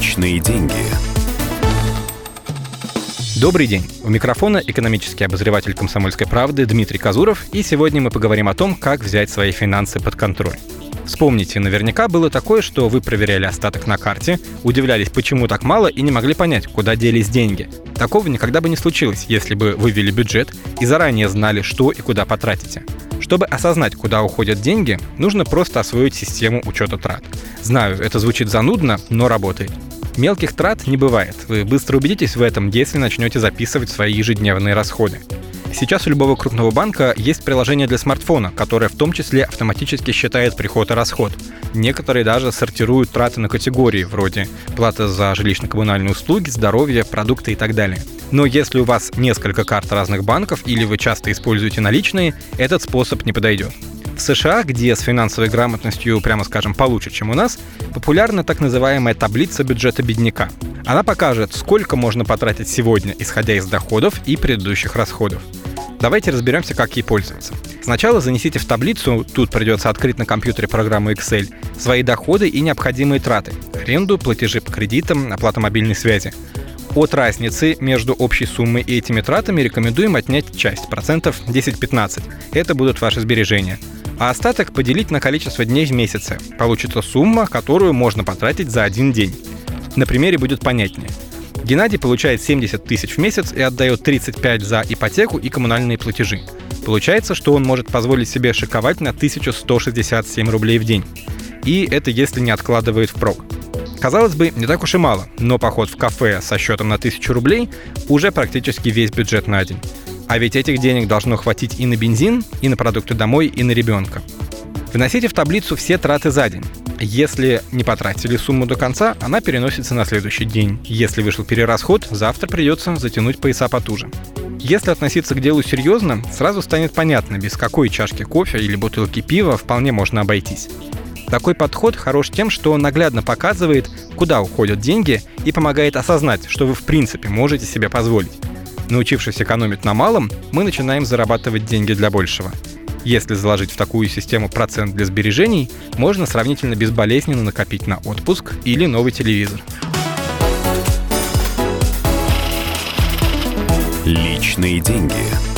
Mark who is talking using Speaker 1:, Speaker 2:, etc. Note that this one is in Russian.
Speaker 1: Личные деньги.
Speaker 2: Добрый день. У микрофона экономический обозреватель «Комсомольской правды» Дмитрий Казуров, и сегодня мы поговорим о том, как взять свои финансы под контроль. Вспомните, наверняка было такое, что вы проверяли остаток на карте, удивлялись, почему так мало, и не могли понять, куда делись деньги. Такого никогда бы не случилось, если бы вы ввели бюджет и заранее знали, что и куда потратите. Чтобы осознать, куда уходят деньги, нужно просто освоить систему учета трат. Знаю, это звучит занудно, но работает. Мелких трат не бывает. Вы быстро убедитесь в этом, если начнете записывать свои ежедневные расходы. Сейчас у любого крупного банка есть приложение для смартфона, которое в том числе автоматически считает приход и расход. Некоторые даже сортируют траты на категории, вроде плата за жилищно-коммунальные услуги, здоровье, продукты и так далее. Но если у вас несколько карт разных банков или вы часто используете наличные, этот способ не подойдет. США, где с финансовой грамотностью, прямо скажем, получше, чем у нас, популярна так называемая таблица бюджета бедняка. Она покажет, сколько можно потратить сегодня, исходя из доходов и предыдущих расходов. Давайте разберемся, как ей пользоваться. Сначала занесите в таблицу, тут придется открыть на компьютере программу Excel, свои доходы и необходимые траты. Аренду, платежи по кредитам, оплата мобильной связи. От разницы между общей суммой и этими тратами рекомендуем отнять часть, процентов 10-15. Это будут ваши сбережения. А остаток поделить на количество дней в месяце. Получится сумма, которую можно потратить за один день. На примере будет понятнее. Геннадий получает 70 тысяч в месяц и отдает 35 за ипотеку и коммунальные платежи. Получается, что он может позволить себе шиковать на 1167 рублей в день. И это если не откладывает впрок. Казалось бы, не так уж и мало, но поход в кафе со счетом на 1000 рублей уже практически весь бюджет на день. А ведь этих денег должно хватить и на бензин, и на продукты домой, и на ребенка. Вносите в таблицу все траты за день. Если не потратили сумму до конца, она переносится на следующий день. Если вышел перерасход, завтра придется затянуть пояса потуже. Если относиться к делу серьезно, сразу станет понятно, без какой чашки кофе или бутылки пива вполне можно обойтись. Такой подход хорош тем, что он наглядно показывает, куда уходят деньги и помогает осознать, что вы в принципе можете себе позволить. Научившись экономить на малом, мы начинаем зарабатывать деньги для большего – если заложить в такую систему процент для сбережений, можно сравнительно безболезненно накопить на отпуск или новый телевизор.
Speaker 1: Личные деньги.